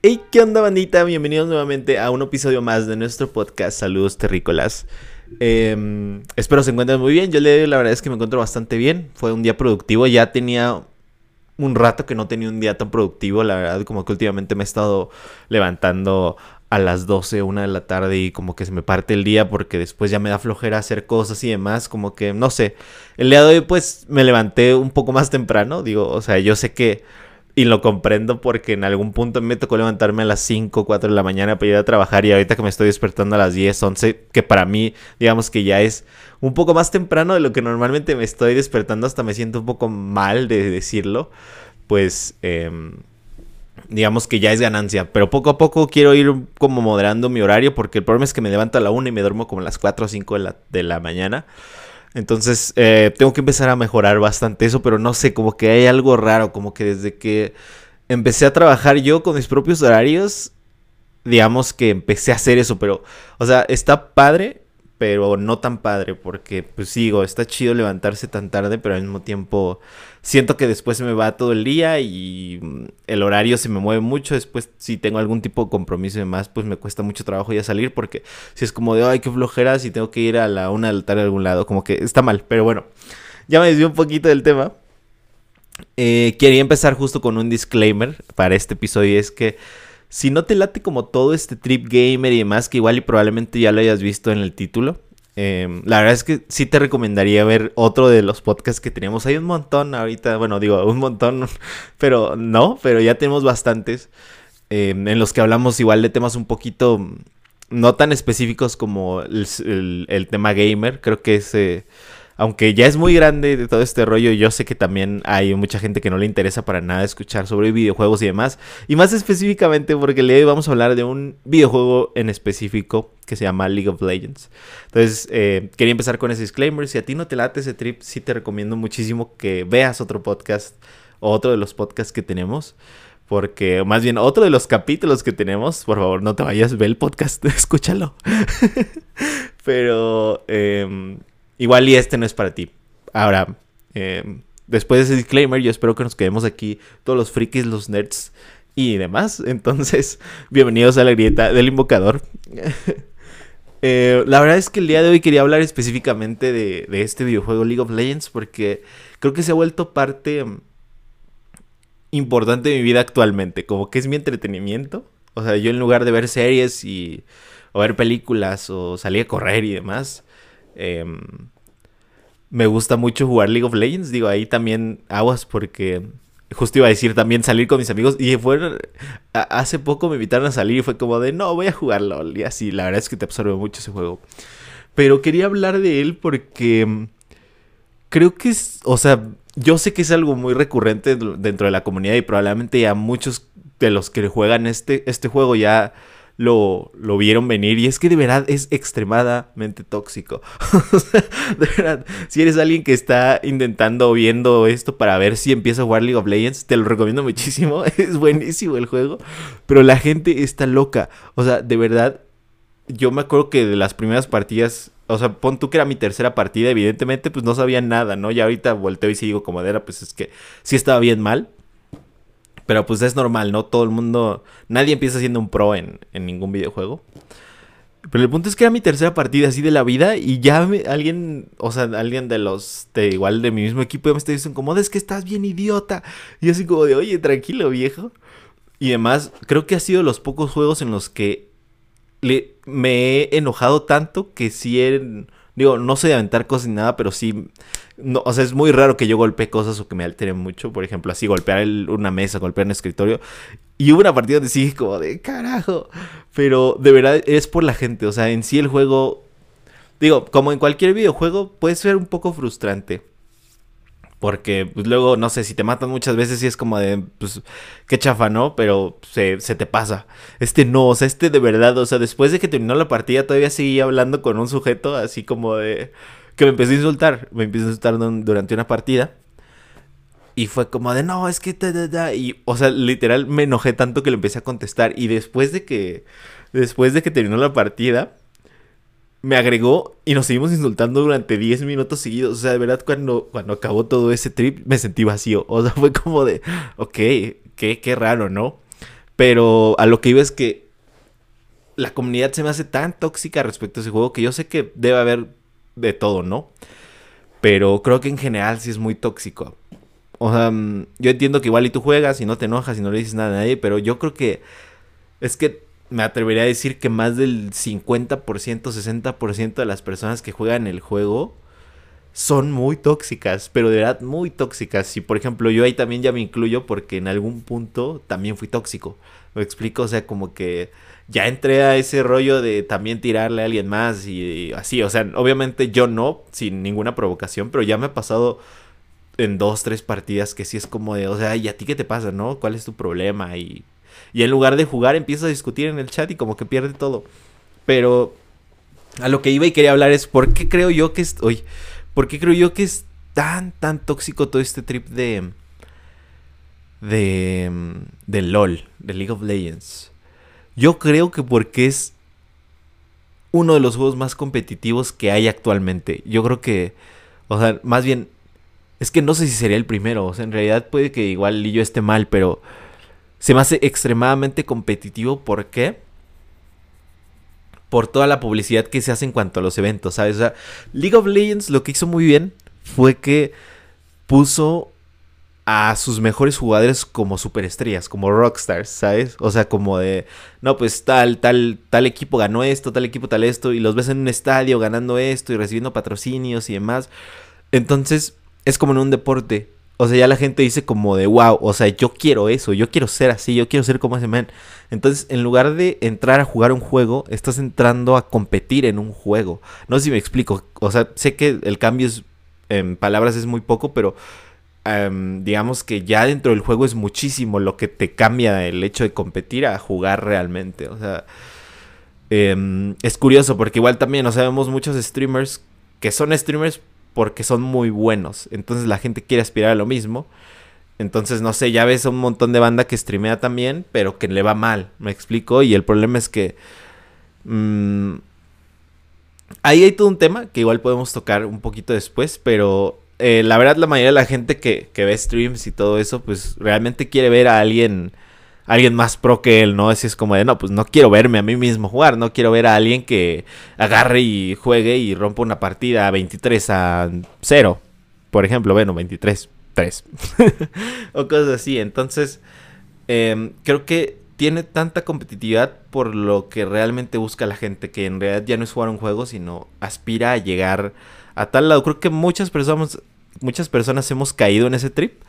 Hey, ¿qué onda bandita? Bienvenidos nuevamente a un episodio más de nuestro podcast Saludos Terrícolas. Em, espero se encuentren muy bien. Yo le la verdad es que me encuentro bastante bien. Fue un día productivo. Ya tenía un rato que no tenía un día tan productivo. La verdad, como que últimamente me he estado levantando a las 12, una de la tarde y como que se me parte el día porque después ya me da flojera hacer cosas y demás, como que no sé. El día de hoy pues me levanté un poco más temprano, digo, o sea, yo sé que y lo comprendo porque en algún punto me tocó levantarme a las 5, 4 de la mañana para ir a trabajar y ahorita que me estoy despertando a las 10, 11, que para mí digamos que ya es un poco más temprano de lo que normalmente me estoy despertando, hasta me siento un poco mal de decirlo, pues... Eh, digamos que ya es ganancia. Pero poco a poco quiero ir como moderando mi horario porque el problema es que me levanto a la 1 y me duermo como a las 4 o 5 de la, de la mañana. Entonces eh, tengo que empezar a mejorar bastante eso, pero no sé, como que hay algo raro, como que desde que empecé a trabajar yo con mis propios horarios, digamos que empecé a hacer eso, pero, o sea, está padre, pero no tan padre, porque pues sigo, está chido levantarse tan tarde, pero al mismo tiempo siento que después se me va todo el día y mm, el horario se me mueve mucho, después si tengo algún tipo de compromiso y demás, pues me cuesta mucho trabajo ya salir, porque si es como de, ay, qué flojera, si tengo que ir a la una tarde a algún lado, como que está mal, pero bueno, ya me desvió un poquito del tema. Eh, quería empezar justo con un disclaimer para este episodio, es que si no te late como todo este trip gamer y demás, que igual y probablemente ya lo hayas visto en el título, em, la verdad es que sí te recomendaría ver otro de los podcasts que teníamos. Hay un montón ahorita, bueno, digo, un montón, pero no, pero ya tenemos bastantes em, en los que hablamos igual de temas un poquito no tan específicos como el, tema gamer. Creo que ese aunque ya es muy grande de todo este rollo, yo sé que también hay mucha gente que no le interesa para nada escuchar sobre videojuegos y demás. Y más específicamente porque hoy vamos a hablar de un videojuego en específico que se llama League of Legends. Entonces, eh, quería empezar con ese disclaimer. Si a ti no te late ese trip, sí te recomiendo muchísimo que veas otro podcast o otro de los podcasts que tenemos. Porque, más bien, otro de los capítulos que tenemos, por favor, no te vayas, ve el podcast, escúchalo. Pero, eh, Igual y este no es para ti. Ahora, eh, después de ese disclaimer, yo espero que nos quedemos aquí todos los frikis, los nerds y demás. Entonces, bienvenidos a la grieta del invocador. Eh, la verdad es que el día de hoy quería hablar específicamente de, de, este videojuego League of Legends porque creo que se ha vuelto parte importante de mi vida actualmente, como que es mi entretenimiento. O sea, yo en lugar de ver series y o ver películas o salir a correr y demás, Em, me gusta mucho jugar League of Legends. Digo, ahí también aguas porque justo iba a decir también salir con mis amigos. Y fue, hace poco me invitaron a salir y fue como de, no, voy a jugar LOL. Y así, la verdad es que te absorbe mucho ese juego. Pero quería hablar de él porque em, creo que es, o sea, yo sé que es algo muy recurrente dentro de la comunidad y probablemente ya muchos de los que juegan este, este juego ya lo, lo vieron venir y es que de verdad es extremadamente tóxico. de verdad, si eres alguien que está intentando viendo esto para ver si empieza a jugar League of Legends, te lo recomiendo muchísimo. Es buenísimo el juego, pero la gente está loca. O sea, de verdad, yo me acuerdo que de las primeras partidas o sea, pon tú que era mi tercera partida, evidentemente, pues no sabía nada, ¿no? Ya ahorita volteo y sigo como era, pues es que sí estaba bien mal. Pero pues es normal, ¿no? Todo el mundo. Nadie empieza siendo un pro en, ningún videojuego. Pero el punto es que era mi tercera partida así de la vida y ya alguien, o sea, alguien de los, de igual de mi mismo equipo ya me está diciendo como, es que estás bien idiota. Y así como de, oye, tranquilo viejo. Y además, creo que ha sido los pocos juegos en los que le, me he enojado tanto que sí he, Digo, no sé de aventar cosas ni nada, pero sí. No, o sea, es muy raro que yo golpee cosas o que me alteren mucho. Por ejemplo, así golpear una mesa, golpear un escritorio. Y hubo una partida donde sí, como de carajo. Pero de verdad es por la gente. O sea, en sí el juego. Digo, como en cualquier videojuego, puede ser un poco frustrante. Porque pues, luego, no sé, si te matan muchas veces y es como de, pues, qué chafa, ¿no? Pero se, se, te pasa. Este no, o sea, este de verdad, o sea, después de que terminó la partida todavía seguía hablando con un sujeto así como de... que me empezó a insultar, me empezó a insultar durante una partida. Y fue como de, no, es que... Y, o sea, literal me enojé tanto que le empecé a contestar. Y después de que... Después de que terminó la partida, me agregó y nos seguimos insultando durante 10 minutos seguidos. O sea, de verdad, cuando, cuando acabó todo ese trip, me sentí vacío. O sea, fue como de, ok, qué, qué raro, ¿no? Pero a lo que iba es que la comunidad se me hace tan tóxica respecto a ese juego que yo sé que debe haber de todo, ¿no? Pero creo que en general sí es muy tóxico. O sea, mm, yo entiendo que igual y tú juegas y no te enojas y no le dices nada a nadie, pero yo creo que es que me atrevería a decir que más del 50%, 60% de las personas que juegan el juego son muy tóxicas, pero de verdad muy tóxicas. Y por ejemplo, yo ahí también ya me incluyo porque en algún punto también fui tóxico. ¿Me explico? O sea, como que ya entré a ese rollo de también tirarle a alguien más y, así. O sea, obviamente yo no, sin ninguna provocación, pero ya me ha pasado en dos, tres partidas que sí es como de, o sea, ¿y a ti qué te pasa, no? ¿Cuál es tu problema? Y, en lugar de jugar empieza a discutir en el chat y como que pierde todo. Pero a lo que iba y quería hablar es, ¿por qué creo yo que es... ¿por qué creo yo que es tan, tan tóxico todo este trip de... De... De LOL, de League of Legends? Yo creo que porque es uno de los juegos más competitivos que hay actualmente. Yo creo que, o sea, más bien, es que no sé si sería el primero. O sea, en realidad puede que igual yo esté mal, pero se me hace extremadamente competitivo. ¿Por qué? Por toda la publicidad que se hace en cuanto a los eventos, ¿sabes? O sea, League of Legends lo que hizo muy bien fue que puso a sus mejores jugadores como superestrellas, como rockstars, ¿sabes? O sea, como de, no, pues tal, tal, tal equipo ganó esto, tal equipo tal esto, y los ves en un estadio ganando esto y recibiendo patrocinios y demás. Entonces, es como en un deporte. O sea, ya la gente dice como de, wow, o sea, yo quiero eso, yo quiero ser así, yo quiero ser como ese man. Entonces, en lugar de entrar a jugar un juego, estás entrando a competir en un juego. No sé si me explico. O sea, sé que el cambio es, en palabras es muy poco, pero Em, digamos que ya dentro del juego es muchísimo lo que te cambia el hecho de competir a jugar realmente. O sea, em, es curioso porque igual también, o sea, vemos muchos streamers que son streamers porque son muy buenos. Entonces la gente quiere aspirar a lo mismo. Entonces, no sé, ya ves un montón de banda que streamea también, pero que le va mal, me explico. Y el problema es que... Mm, ahí hay todo un tema que igual podemos tocar un poquito después, pero eh, la verdad la mayoría de la gente que, ve streams y todo eso, pues realmente quiere ver a alguien, alguien más pro que él, ¿no? Así es como de, no, pues no quiero verme a mí mismo jugar, no quiero ver a alguien que agarre y juegue y rompa una partida 23 a 0, por ejemplo, bueno, 23, 3, o cosas así. Entonces, em, creo que tiene tanta competitividad por lo que realmente busca la gente, que en realidad ya no es jugar un juego, sino aspira a llegar a tal lado. Creo que muchas personas, muchas personas hemos caído en ese trip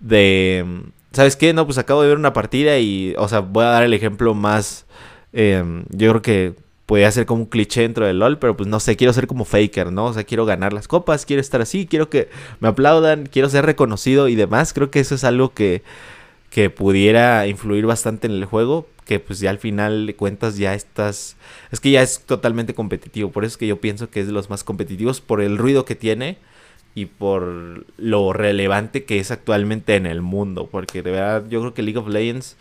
de, ¿sabes qué? No, pues acabo de ver una partida y, o sea, voy a dar el ejemplo más, em, yo creo que podría ser como un cliché dentro del LOL, pero pues no sé, quiero ser como Faker, ¿no? O sea, quiero ganar las copas, quiero estar así, quiero que me aplaudan, quiero ser reconocido y demás. Creo que eso es algo que, que pudiera influir bastante en el juego, que pues ya al final de cuentas ya estás, es que ya es totalmente competitivo, por eso es que yo pienso que es de los más competitivos por el ruido que tiene y por lo relevante que es actualmente en el mundo, porque de verdad yo creo que League of Legends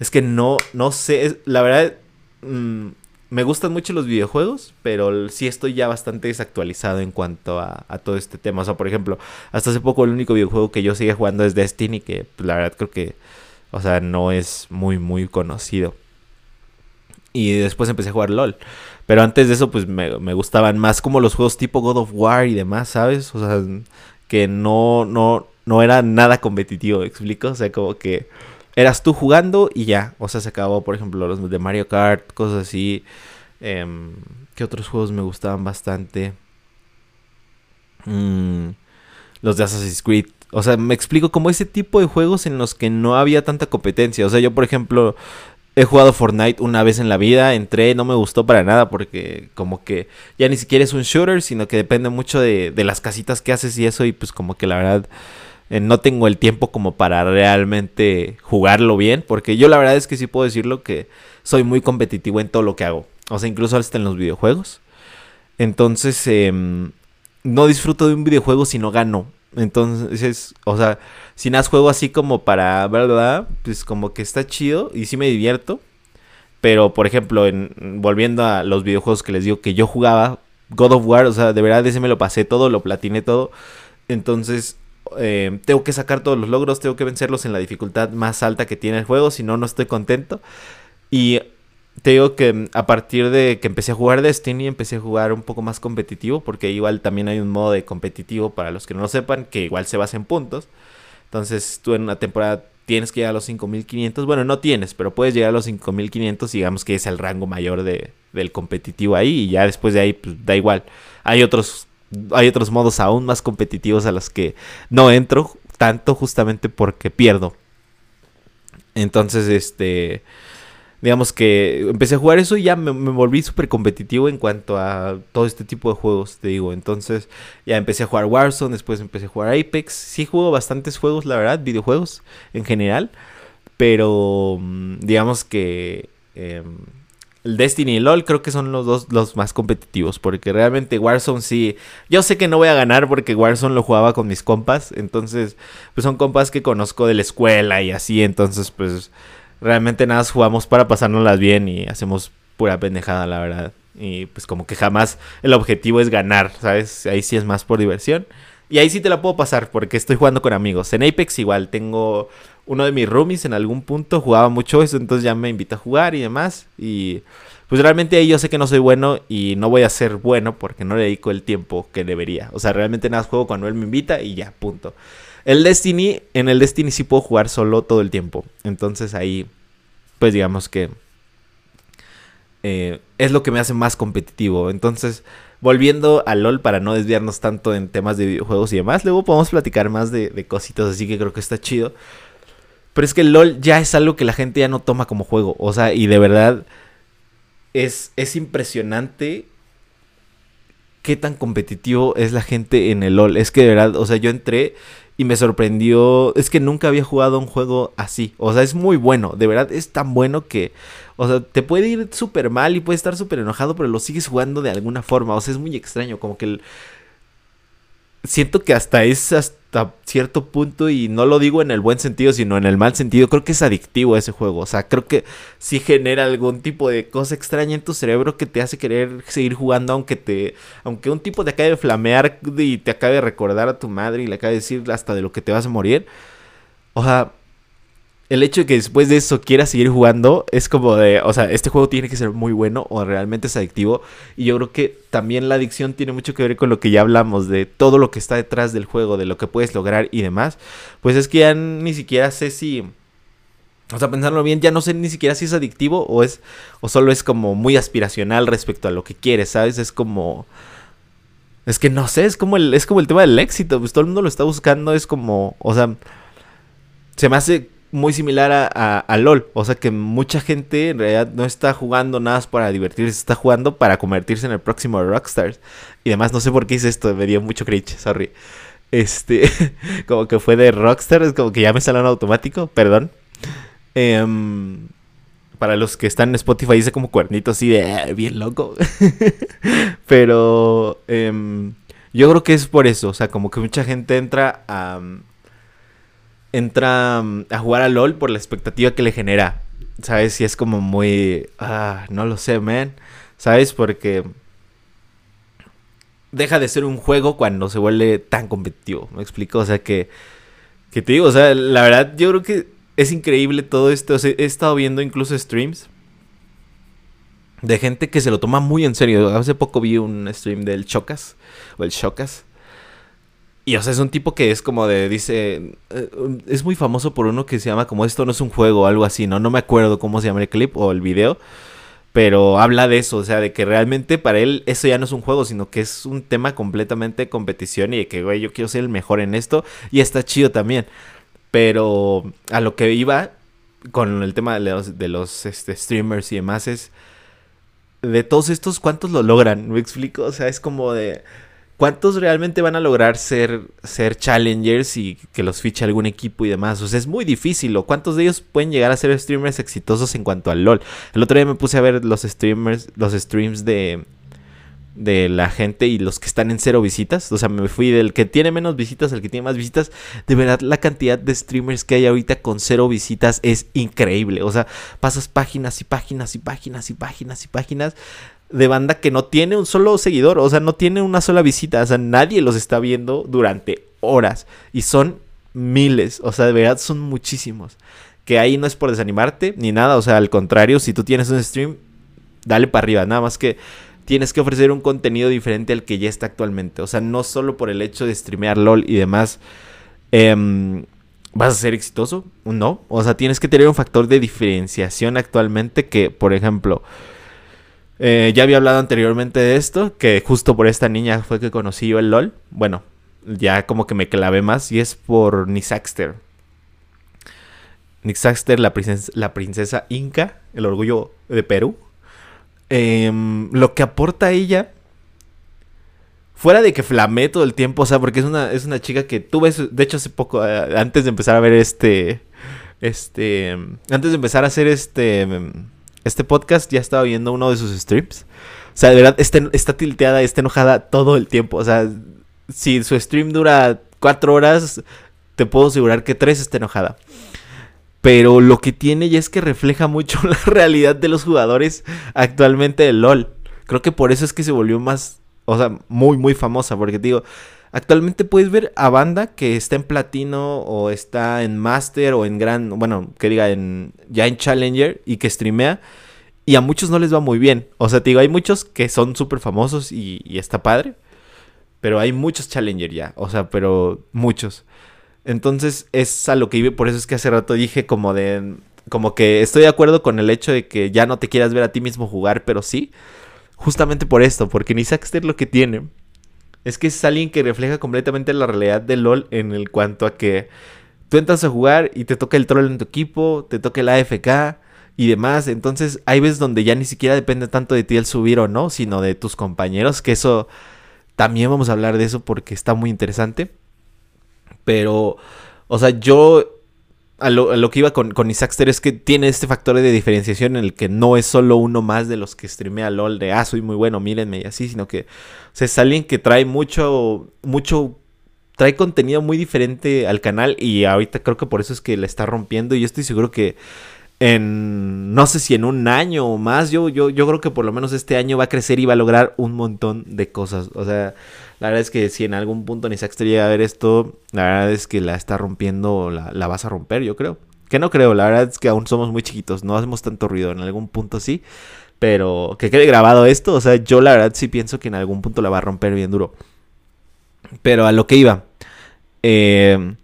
es que no, no sé, la verdad mm, me gustan mucho los videojuegos, pero sí estoy ya bastante desactualizado en cuanto a, todo este tema. O sea, por ejemplo, hasta hace poco el único videojuego que yo sigue jugando es Destiny, que pues, la verdad creo que o sea, no es muy, muy conocido. Y después empecé a jugar LOL. Pero antes de eso, pues me, gustaban más como los juegos tipo God of War y demás, ¿sabes? O sea, que no, no, no era nada competitivo, ¿me explico? O sea, como que eras tú jugando y ya. O sea, se acabó, por ejemplo, los de Mario Kart, cosas así. Eh, ¿Qué otros juegos me gustaban bastante? Mm, los de Assassin's Creed o sea, me explico como ese tipo de juegos en los que no había tanta competencia. O sea, yo por ejemplo he jugado Fortnite una vez en la vida, entré, no me gustó para nada porque como que ya ni siquiera es un shooter, sino que depende mucho de, las casitas que haces y eso y pues como que la verdad eh, no tengo el tiempo como para realmente jugarlo bien, porque yo la verdad es que sí puedo decirlo que soy muy competitivo en todo lo que hago, o sea, incluso hasta en los videojuegos. Entonces, em, no disfruto de un videojuego si no gano. Entonces, o sea, si nada juego así como para, ¿verdad? Pues como que está chido y sí me divierto. Pero, por ejemplo, en, volviendo a los videojuegos que les digo que yo jugaba, God of War, o sea, de verdad ese me lo pasé todo, lo platiné todo. Entonces, eh, tengo que sacar todos los logros, tengo que vencerlos en la dificultad más alta que tiene el juego, si no, no estoy contento. Y te digo que a partir de que empecé a jugar Destiny, empecé a jugar un poco más competitivo, porque igual también hay un modo de competitivo para los que no lo sepan, que igual se basa en puntos. Entonces tú en una temporada tienes que llegar a los 5500. Bueno, no tienes, pero puedes llegar a los 5500. Digamos que es el rango mayor de, del competitivo ahí. Y ya después de ahí, pues da igual. Hay otros, hay otros modos aún más competitivos a los que no entro tanto justamente porque pierdo. Entonces, este digamos que empecé a jugar eso y ya me, volví súper competitivo en cuanto a todo este tipo de juegos, te digo. Entonces ya empecé a jugar Warzone, después empecé a jugar Apex. Sí juego bastantes juegos, la verdad, videojuegos en general. Pero mm, digamos que em, el Destiny y LOL creo que son los dos los más competitivos. Porque realmente Warzone sí. Yo sé que no voy a ganar porque Warzone lo jugaba con mis compas. Entonces, pues son compas que conozco de la escuela y así. Entonces, pues realmente nada jugamos para pasárnoslas bien y hacemos pura pendejada, la verdad. Y pues como que jamás el objetivo es ganar, ¿sabes? Ahí sí es más por diversión. Y ahí sí te la puedo pasar porque estoy jugando con amigos. En Apex igual tengo uno de mis roomies en algún punto jugaba mucho eso, entonces ya me invita a jugar y demás. Y pues realmente ahí yo sé que no soy bueno y no voy a ser bueno porque no le dedico el tiempo que debería. O sea, realmente nada juego cuando él me invita y ya, punto. El Destiny, en el Destiny sí puedo jugar solo todo el tiempo. Entonces ahí, pues digamos que eh, es lo que me hace más competitivo. Entonces, volviendo a LOL para no desviarnos tanto en temas de videojuegos y demás, luego podemos platicar más de, cositas, así que creo que está chido. Pero es que LOL ya es algo que la gente ya no toma como juego. O sea, y de verdad es, es impresionante qué tan competitivo es la gente en el LOL. Es que de verdad, o sea, yo entré y me sorprendió. Es que nunca había jugado un juego así. O sea, es muy bueno. De verdad, es tan bueno que. O sea, te puede ir súper mal y puedes estar súper enojado, pero lo sigues jugando de alguna forma. O sea, es muy extraño. Como que el, siento que hasta es hasta cierto punto, y no lo digo en el buen sentido, sino en el mal sentido, creo que es adictivo ese juego. O sea, creo que sí genera algún tipo de cosa extraña en tu cerebro que te hace querer seguir jugando, aunque te. Aunque un tipo te acabe de flamear y te acabe de recordar a tu madre y le acabe de decir hasta de lo que te vas a morir. O sea, el hecho de que después de eso quieras seguir jugando es como de, o sea, este juego tiene que ser muy bueno o realmente es adictivo. Y yo creo que también la adicción tiene mucho que ver con lo que ya hablamos, de todo lo que está detrás del juego, de lo que puedes lograr y demás. Pues es que ya ni siquiera sé si... O sea, pensarlo bien, ya no sé ni siquiera si es adictivo o es o solo es como muy aspiracional respecto a lo que quieres, ¿sabes? Es como es que no sé, es como el es como el tema del éxito, pues todo el mundo lo está buscando, es como, o sea, se me hace muy similar a, LOL. O sea que mucha gente en realidad no está jugando nada para divertirse, está jugando para convertirse en el próximo Rockstars. Y además no sé por qué hice esto, me dio mucho cringe, sorry. Este, como que fue de Rockstar, es como que ya me salió en automático, perdón. Em, para los que están en Spotify dice como cuernito así de ah, bien loco. Pero em, yo creo que es por eso, o sea, como que mucha gente entra a entra mm, a jugar a LOL por la expectativa que le genera. ¿Sabes? Si es como muy... Ah, no lo sé, man. ¿Sabes? Porque deja de ser un juego cuando se vuelve tan competitivo. ¿Me explico? O sea que... Que te digo, o sea, la verdad yo creo que es increíble todo esto. he estado viendo incluso streams de gente que se lo toma muy en serio. Hace poco vi un stream del Chocas o el Chocas y o sea, es un tipo que es como de, dice, eh, es muy famoso por uno que se llama como esto no es un juego o algo así, ¿no? No me acuerdo cómo se llama el clip o el video, pero habla de eso, o sea, de que realmente para él eso ya no es un juego, sino que es un tema completamente de competición y de que, güey, yo quiero ser el mejor en esto y está chido también. Pero a lo que iba con el tema de los, de los este, streamers y demás es, de todos estos, ¿cuántos lo logran? ¿Me explico? O sea, es como de ¿Cuántos realmente van a lograr ser, ser challengers y que los fiche algún equipo y demás? O sea, es muy difícil. ¿O cuántos de ellos pueden llegar a ser streamers exitosos en cuanto al LOL? El otro día me puse a ver los streamers, los streams de, de la gente y los que están en cero visitas. O sea, me fui del que tiene menos visitas al que tiene más visitas. De verdad, la cantidad de streamers que hay ahorita con cero visitas es increíble. O sea, pasas páginas y páginas y páginas y páginas y páginas de banda que no tiene un solo seguidor, o sea, no tiene una sola visita, o sea, nadie los está viendo durante horas. Y son miles, o sea, de verdad son muchísimos. Que ahí no es por desanimarte ni nada, o sea, al contrario, si tú tienes un stream, dale para arriba, nada más que tienes que ofrecer un contenido diferente al que ya está actualmente. O sea, no solo por el hecho de streamear LOL y demás, em, vas a ser exitoso, no. O sea, tienes que tener un factor de diferenciación actualmente que, por ejemplo, eh, ya había hablado anteriormente de esto, que justo por esta niña fue que conocí yo el LOL. Bueno, ya como que me clavé más y es por Nisaxter. Nisaxter, la princesa, la princesa inca, el orgullo de Perú. Em, lo que aporta ella, fuera de que flamé todo el tiempo, o sea, porque es una, es una chica que tú ves, de hecho hace poco, eh, antes de empezar a ver este, este, antes de empezar a hacer este, este podcast, ya estaba viendo uno de sus streams. O sea, de verdad, está, está tilteada, está enojada todo el tiempo. O sea, si su stream dura cuatro horas, te puedo asegurar que tres está enojada. Pero lo que tiene ya es que refleja mucho la realidad de los jugadores actualmente de LOL. Creo que por eso es que se volvió más, o sea, muy, muy famosa. Porque digo, actualmente puedes ver a banda que está en platino o está en master o en gran, bueno, que diga, en, ya en challenger y que streamea. Y a muchos no les va muy bien. O sea, te digo, hay muchos que son súper famosos y, está padre. Pero hay muchos challenger ya. O sea, pero muchos. Entonces es a lo que iba, por eso es que hace rato dije como de, como que estoy de acuerdo con el hecho de que ya no te quieras ver a ti mismo jugar, pero sí, justamente por esto, porque ni Saxter lo que tiene es que es alguien que refleja completamente la realidad de LOL en el cuanto a que tú entras a jugar y te toca el troll en tu equipo, te toca el AFK y demás, entonces hay veces donde ya ni siquiera depende tanto de ti el subir o no, sino de tus compañeros, que eso también vamos a hablar de eso porque está muy interesante. Pero, o sea, yo a lo, que iba con, con Isaacster es que tiene este factor de diferenciación en el que no es solo uno más de los que streamea LOL de, ah, soy muy bueno, mírenme y así, sino que, es alguien que trae mucho, mucho, trae contenido muy diferente al canal y ahorita creo que por eso es que le está rompiendo y yo estoy seguro que en, no sé si en un año o más, yo, yo, yo creo que por lo menos este año va a crecer y va a lograr un montón de cosas, o sea... La verdad es que si en algún punto ni Nisaxter llega a ver esto, la verdad es que la está rompiendo, la, la vas a romper, yo creo. Que no creo, la verdad es que aún somos muy chiquitos, no hacemos tanto ruido, en algún punto sí. Pero que quede grabado esto, o sea, yo la verdad sí pienso que en algún punto la va a romper bien duro. Pero a lo que iba. Eh,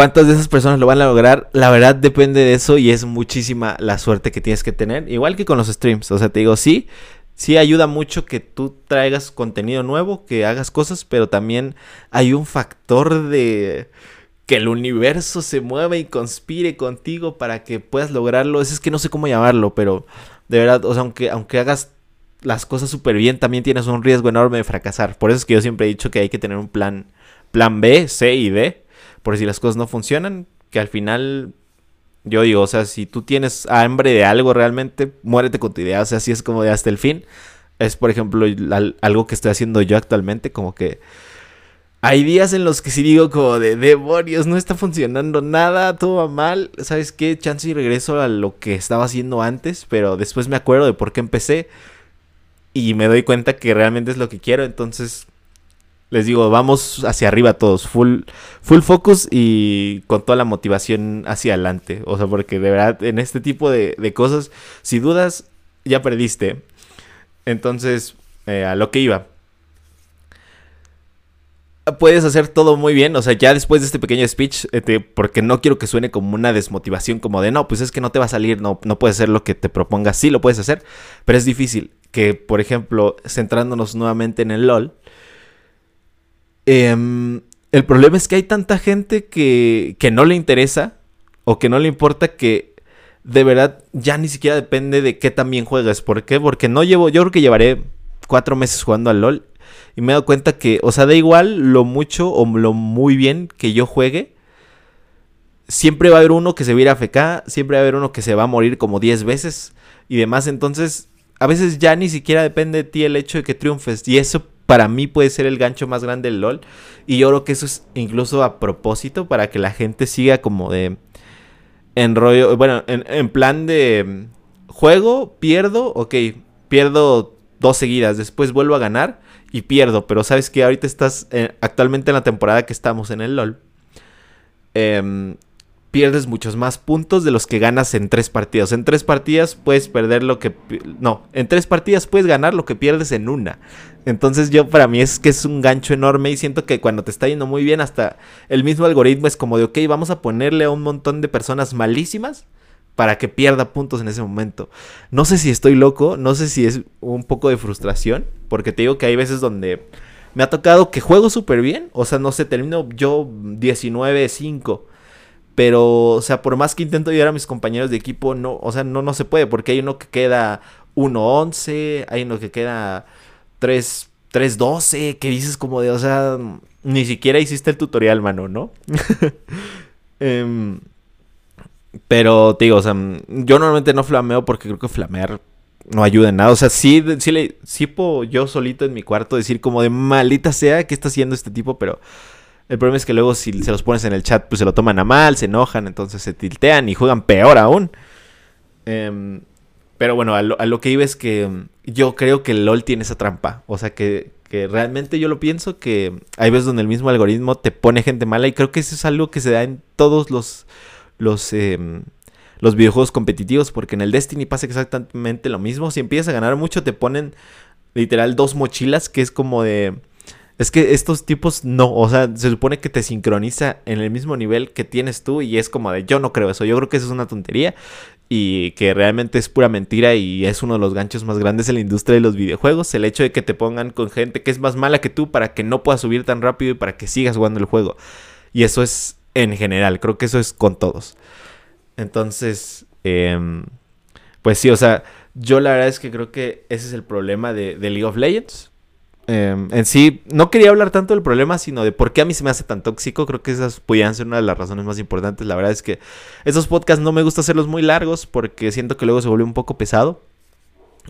¿Cuántas de esas personas lo van a lograr? La verdad depende de eso y es muchísima la suerte que tienes que tener. Igual que con los streams. O sea, te digo, sí, sí ayuda mucho que tú traigas contenido nuevo, que hagas cosas, pero también hay un factor de que el universo se mueva y conspire contigo para que puedas lograrlo. Es, que no sé cómo llamarlo, pero de verdad, o sea, aunque, aunque hagas las cosas súper bien, también tienes un riesgo enorme de fracasar. Por eso es que yo siempre he dicho que hay que tener un plan, plan B, C y D, por si las cosas no funcionan, que al final yo digo, o sea, si tú tienes hambre de algo realmente, muérete con tu idea. O sea, así es como de hasta el fin. Es, por ejemplo, algo que estoy haciendo yo actualmente, como que hay días en los que sí digo como de demonios, no está funcionando nada, todo va mal. ¿Sabes qué? Chance y regreso a lo que estaba haciendo antes, pero después me acuerdo de por qué empecé y me doy cuenta que realmente es lo que quiero. Entonces, les digo, vamos hacia arriba todos, full, full focus y con toda la motivación hacia adelante. O sea, porque de verdad, en este tipo de, cosas, si dudas, ya perdiste. Entonces, eh, a lo que iba. Puedes hacer todo muy bien, o sea, ya después de este pequeño speech, este, porque no quiero que suene como una desmotivación, como de no, pues es que no te va a salir, no, no puedes hacer lo que te propongas, sí lo puedes hacer, pero es difícil que, por ejemplo, centrándonos nuevamente en el LOL, Em, el problema es que hay tanta gente que, que no le interesa o que no le importa que de verdad ya ni siquiera depende de qué también juegas. ¿Por qué? Porque no llevo, yo creo que llevaré cuatro meses jugando al LOL y me he dado cuenta que, o sea, da igual lo mucho o lo muy bien que yo juegue. Siempre va a haber uno que se va a FK, siempre va a haber uno que se va a morir como 10 veces y demás. Entonces, a veces ya ni siquiera depende de ti el hecho de que triunfes. Y eso para mí puede ser el gancho más grande del LOL. Y yo creo que eso es incluso a propósito para que la gente siga como de en rollo, bueno, en, plan de juego, pierdo, ok, pierdo dos seguidas, después vuelvo a ganar y pierdo, pero sabes que ahorita estás eh, actualmente en la temporada que estamos en el LOL. Em, pierdes muchos más puntos de los que ganas en tres partidas. En tres partidas puedes perder lo que... No, en tres partidas puedes ganar lo que pierdes en una. Entonces yo para mí es que es un gancho enorme y siento que cuando te está yendo muy bien hasta el mismo algoritmo es como de, ok, vamos a ponerle a un montón de personas malísimas para que pierda puntos en ese momento. No sé si estoy loco, no sé si es un poco de frustración, porque te digo que hay veces donde me ha tocado que juego súper bien, o sea, no sé, termino yo 19-5 pero, o sea, por más que intento ayudar a mis compañeros de equipo, no, o sea, no, no se puede, porque hay uno que queda 1-11, hay uno que queda 3-12, que dices como de, o sea, ni siquiera hiciste el tutorial, mano, ¿no? Em, pero, digo, o sea, yo normalmente no flameo porque creo que flamear no ayuda en nada. O sea, sí, sí, le, sí puedo yo solito en mi cuarto decir como de maldita sea, ¿qué está haciendo este tipo? Pero el problema es que luego si se los pones en el chat, pues se lo toman a mal, se enojan, entonces se tiltean y juegan peor aún. Em, pero bueno, a lo, que iba es que em, yo creo que LOL tiene esa trampa. O sea, que, realmente yo lo pienso que hay veces donde el mismo algoritmo te pone gente mala y creo que eso es algo que se da en todos los, los, em, los videojuegos competitivos porque en el Destiny pasa exactamente lo mismo. Si empiezas a ganar mucho te ponen literal dos mochilas que es como de es que estos tipos no, o sea, se supone que te sincroniza en el mismo nivel que tienes tú y es como de yo no creo eso, yo creo que eso es una tontería y que realmente es pura mentira y es uno de los ganchos más grandes en la industria de los videojuegos, el hecho de que te pongan con gente que es más mala que tú para que no puedas subir tan rápido y para que sigas jugando el juego. Y eso es en general, creo que eso es con todos. Entonces, em, pues sí, o sea, yo la verdad es que creo que ese es el problema de, de League of Legends Em, en sí, no quería hablar tanto del problema, sino de por qué a mí se me hace tan tóxico. Creo que esas podrían ser una de las razones más importantes. La verdad es que esos podcasts no me gusta hacerlos muy largos porque siento que luego se vuelve un poco pesado.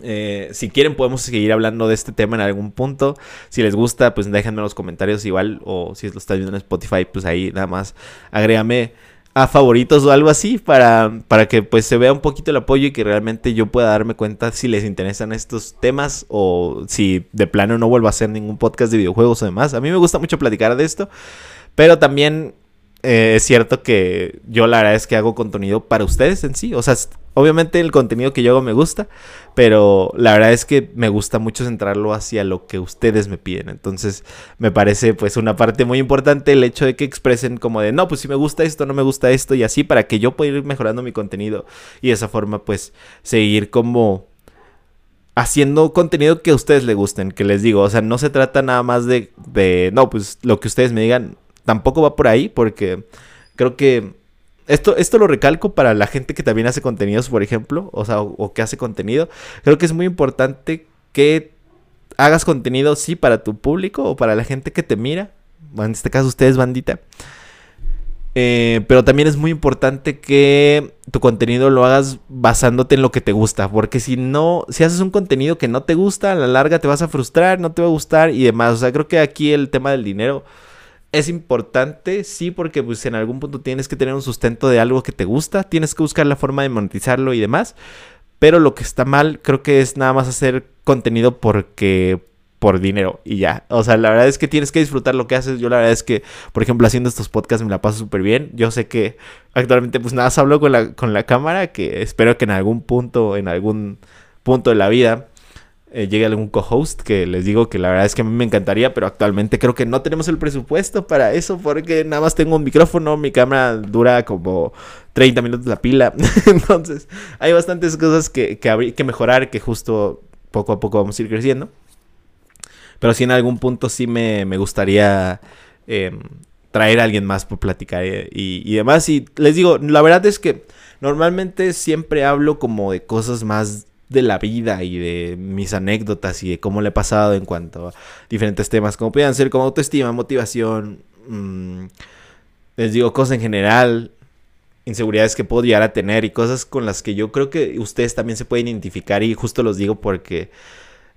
Eh, si quieren podemos seguir hablando de este tema en algún punto. Si les gusta, pues déjenme en los comentarios igual. O si lo estás viendo en Spotify, pues ahí nada más agrégame a favoritos o algo así para, para que pues se vea un poquito el apoyo y que realmente yo pueda darme cuenta si les interesan estos temas o si de plano no vuelvo a hacer ningún podcast de videojuegos o demás. A mí me gusta mucho platicar de esto, pero también eh, es cierto que yo la verdad es que hago contenido para ustedes en sí. O sea, obviamente el contenido que yo hago me gusta, pero la verdad es que me gusta mucho centrarlo hacia lo que ustedes me piden. Entonces me parece pues una parte muy importante el hecho de que expresen como de, no, pues si me gusta esto, no me gusta esto y así para que yo pueda ir mejorando mi contenido y de esa forma pues seguir como haciendo contenido que a ustedes les gusten, que les digo, o sea, no se trata nada más de, de no, pues lo que ustedes me digan tampoco va por ahí porque creo que esto, esto lo recalco para la gente que también hace contenidos, por ejemplo, o sea, o, que hace contenido. Creo que es muy importante que hagas contenido, sí, para tu público o para la gente que te mira. en este caso, ustedes, bandita. Eh, pero también es muy importante que tu contenido lo hagas basándote en lo que te gusta. Porque si no, si haces un contenido que no te gusta, a la larga te vas a frustrar, no te va a gustar y demás. O sea, creo que aquí el tema del dinero es importante, sí, porque pues en algún punto tienes que tener un sustento de algo que te gusta, tienes que buscar la forma de monetizarlo y demás. Pero lo que está mal, creo que es nada más hacer contenido porque por dinero y ya. O sea, la verdad es que tienes que disfrutar lo que haces. Yo la verdad es que, por ejemplo, haciendo estos podcasts me la paso súper bien. Yo sé que actualmente pues nada, hablo con la, con la cámara, que espero que en algún punto, en algún punto de la vida, eh, algún co-host, que les digo que la verdad es que a mí me encantaría, pero actualmente creo que no tenemos el presupuesto para eso, porque nada más tengo un micrófono, mi cámara dura como 30 minutos la pila, entonces hay bastantes cosas que, que que mejorar, que justo poco a poco vamos a ir creciendo. Pero sí en algún punto sí me, gustaría em, traer a alguien más por platicar y, y, demás. Y les digo, la verdad es que normalmente siempre hablo como de cosas más de la vida y de mis anécdotas y de cómo le he pasado en cuanto a diferentes temas, como puedan ser como autoestima, motivación, mm, les digo cosas en general, inseguridades que puedo llegar a tener y cosas con las que yo creo que ustedes también se pueden identificar y justo los digo porque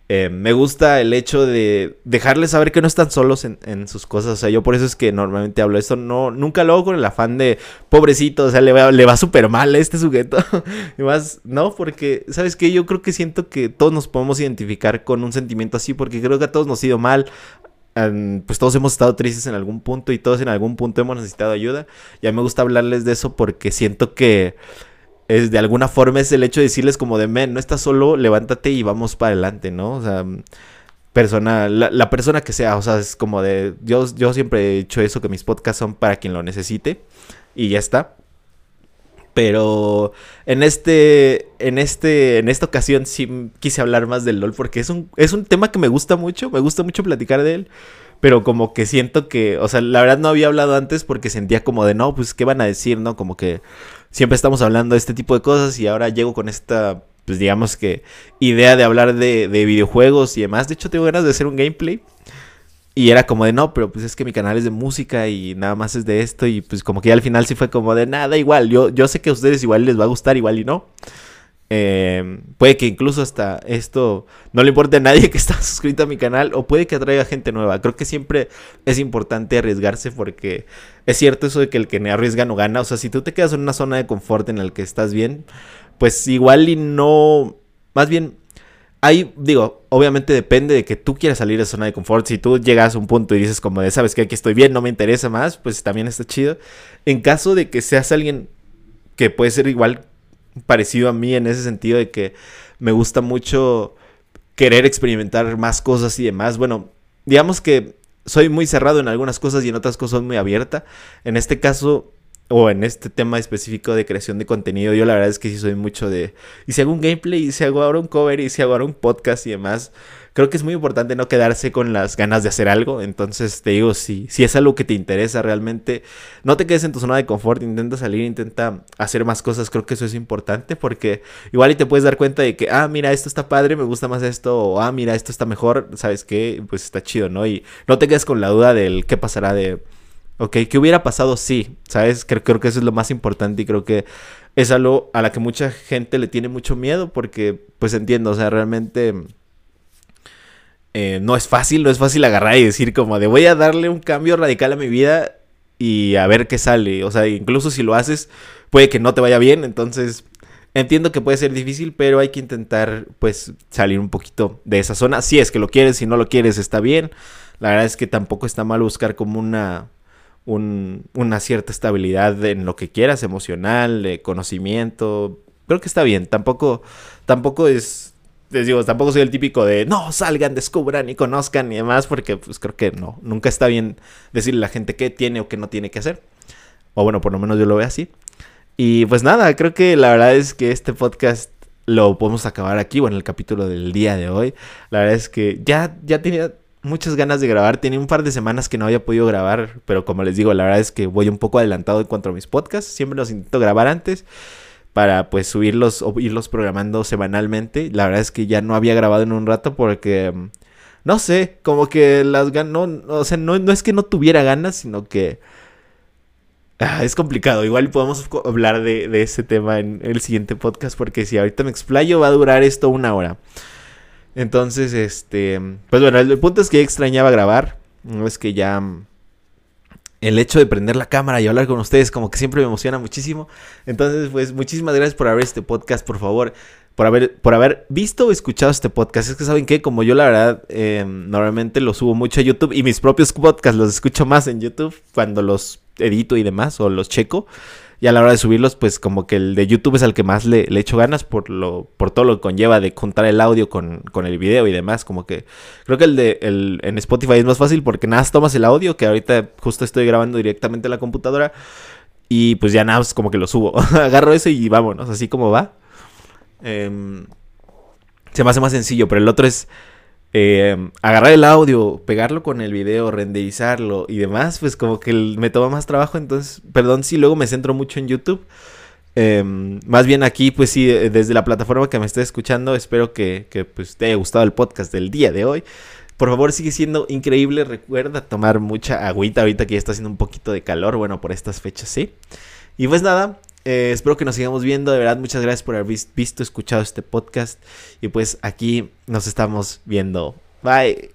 eh, me gusta el hecho de dejarles saber que no están solos en, sus cosas. O sea, yo por eso es que normalmente hablo esto. No, nunca lo hago con el afán de pobrecito, o sea, le va, le va súper mal a este sujeto. y más, no, porque, ¿sabes qué? Yo creo que siento que todos nos podemos identificar con un sentimiento así, porque creo que a todos nos ha ido mal. Pues todos hemos estado tristes en algún punto y todos en algún punto hemos necesitado ayuda. Y a mí me gusta hablarles de eso porque siento que es de alguna forma es el hecho de decirles como de, men, no estás solo, levántate y vamos para adelante, ¿no? O sea, persona, la, persona que sea, o sea, es como de, yo, yo siempre he hecho eso, que mis podcasts son para quien lo necesite y ya está. Pero en este, en este, en esta ocasión sí quise hablar más del LOL porque es un, es un tema que me gusta mucho, me gusta mucho platicar de él pero como que siento que, o sea, la verdad no había hablado antes porque sentía como de, no, pues, ¿qué van a decir, no? Como que siempre estamos hablando de este tipo de cosas y ahora llego con esta, pues, digamos que, idea de hablar de, de videojuegos y demás. De hecho, tengo ganas de hacer un gameplay. Y era como de, no, pero pues es que mi canal es de música y nada más es de esto. Y pues como que ya al final sí fue como de, nada, igual. Yo, yo sé que a ustedes igual les va a gustar, igual y no. Eh, puede que incluso hasta esto no le importe a nadie que está suscrito a mi canal o puede que atraiga gente nueva. Creo que siempre es importante arriesgarse porque es cierto eso de que el que arriesga no gana. O sea, si tú te quedas en una zona de confort en la que estás bien, pues igual y no... Más bien, ahí digo, obviamente depende de que tú quieras salir de zona de confort. Si tú llegas a un punto y dices como de, sabes que aquí estoy bien, no me interesa más, pues también está chido. En caso de que seas alguien que puede ser igual parecido a mí en ese sentido de que me gusta mucho querer experimentar más cosas y demás. Bueno, digamos que soy muy cerrado en algunas cosas y en otras cosas muy abierta. En este caso, o en este tema específico de creación de contenido, yo la verdad es que sí soy mucho de... Y si hago un gameplay, y si hago ahora un cover, y si hago ahora un podcast y demás, creo que es muy importante no quedarse con las ganas de hacer algo. Entonces te digo, si, si es algo que te interesa realmente, no te quedes en tu zona de confort, intenta salir, intenta hacer más cosas. Creo que eso es importante porque igual y te puedes dar cuenta de que, ah, mira, esto está padre, me gusta más esto, o ah, mira, esto está mejor, ¿sabes qué? Pues está chido, ¿no? Y no te quedes con la duda del qué pasará de... Ok, ¿qué hubiera pasado? Sí, ¿sabes? Creo, que eso es lo más importante y creo que es algo a la que mucha gente le tiene mucho miedo porque, pues entiendo, o sea, realmente eh, no es fácil, no es fácil agarrar y decir como de voy a darle un cambio radical a mi vida y a ver qué sale. O sea, incluso si lo haces, puede que no te vaya bien. Entonces, entiendo que puede ser difícil, pero hay que intentar pues salir un poquito de esa zona. Si es que lo quieres, si no lo quieres, está bien. La verdad es que tampoco está mal buscar como una, una cierta estabilidad en lo que quieras, emocional, de conocimiento. Creo que está bien. Tampoco, tampoco es les digo, tampoco soy el típico de no, salgan, descubran y conozcan y demás, porque pues creo que no, nunca está bien decirle a la gente qué tiene o qué no tiene que hacer. O bueno, por lo menos yo lo veo así. Y pues nada, creo que la verdad es que este podcast lo podemos acabar aquí, bueno, el capítulo del día de hoy. La verdad es que ya, ya tenía muchas ganas de grabar, tenía un par de semanas que no había podido grabar, pero como les digo, la verdad es que voy un poco adelantado en cuanto a mis podcasts, siempre los intento grabar antes para pues subirlos o irlos programando semanalmente. La verdad es que ya no había grabado en un rato porque mm, no sé, como que las ganas, no, o sea, no, no, es que no tuviera ganas, sino que ah, es complicado. Igual podemos hablar de, de, ese tema en el siguiente podcast porque si ahorita me explayo va a durar esto una hora. Entonces, este, pues bueno, el, punto es que extrañaba grabar. No es que ya mm, el hecho de prender la cámara y hablar con ustedes como que siempre me emociona muchísimo. Entonces, pues muchísimas gracias por haber este podcast, por favor, por haber, por haber visto o escuchado este podcast. Es que saben que como yo la verdad em, normalmente lo subo mucho a YouTube y mis propios podcasts los escucho más en YouTube cuando los edito y demás o los checo. Y a la hora de subirlos, pues como que el de YouTube es al que más le, le echo ganas por lo, por todo lo que conlleva de contar el audio con, con, el video y demás. Como que creo que el de el, en Spotify es más fácil porque nada tomas el audio, que ahorita justo estoy grabando directamente en la computadora. Y pues ya nada como que lo subo. Agarro eso y vámonos, así como va. Eh, se me hace más sencillo, pero el otro es eh, agarrar el audio, pegarlo con el video, renderizarlo y demás, pues como que me toma más trabajo. Entonces, perdón si luego me centro mucho en YouTube. Em, más bien aquí, pues sí, eh, desde la plataforma que me esté escuchando, espero que, pues, te haya gustado el podcast del día de hoy. Por favor, sigue siendo increíble. Recuerda tomar mucha agüita ahorita que ya está haciendo un poquito de calor. Bueno, por estas fechas, sí. Y pues nada, Eh, espero que nos sigamos viendo. De verdad, muchas gracias por haber visto, escuchado este podcast. Y pues aquí nos estamos viendo. Bye.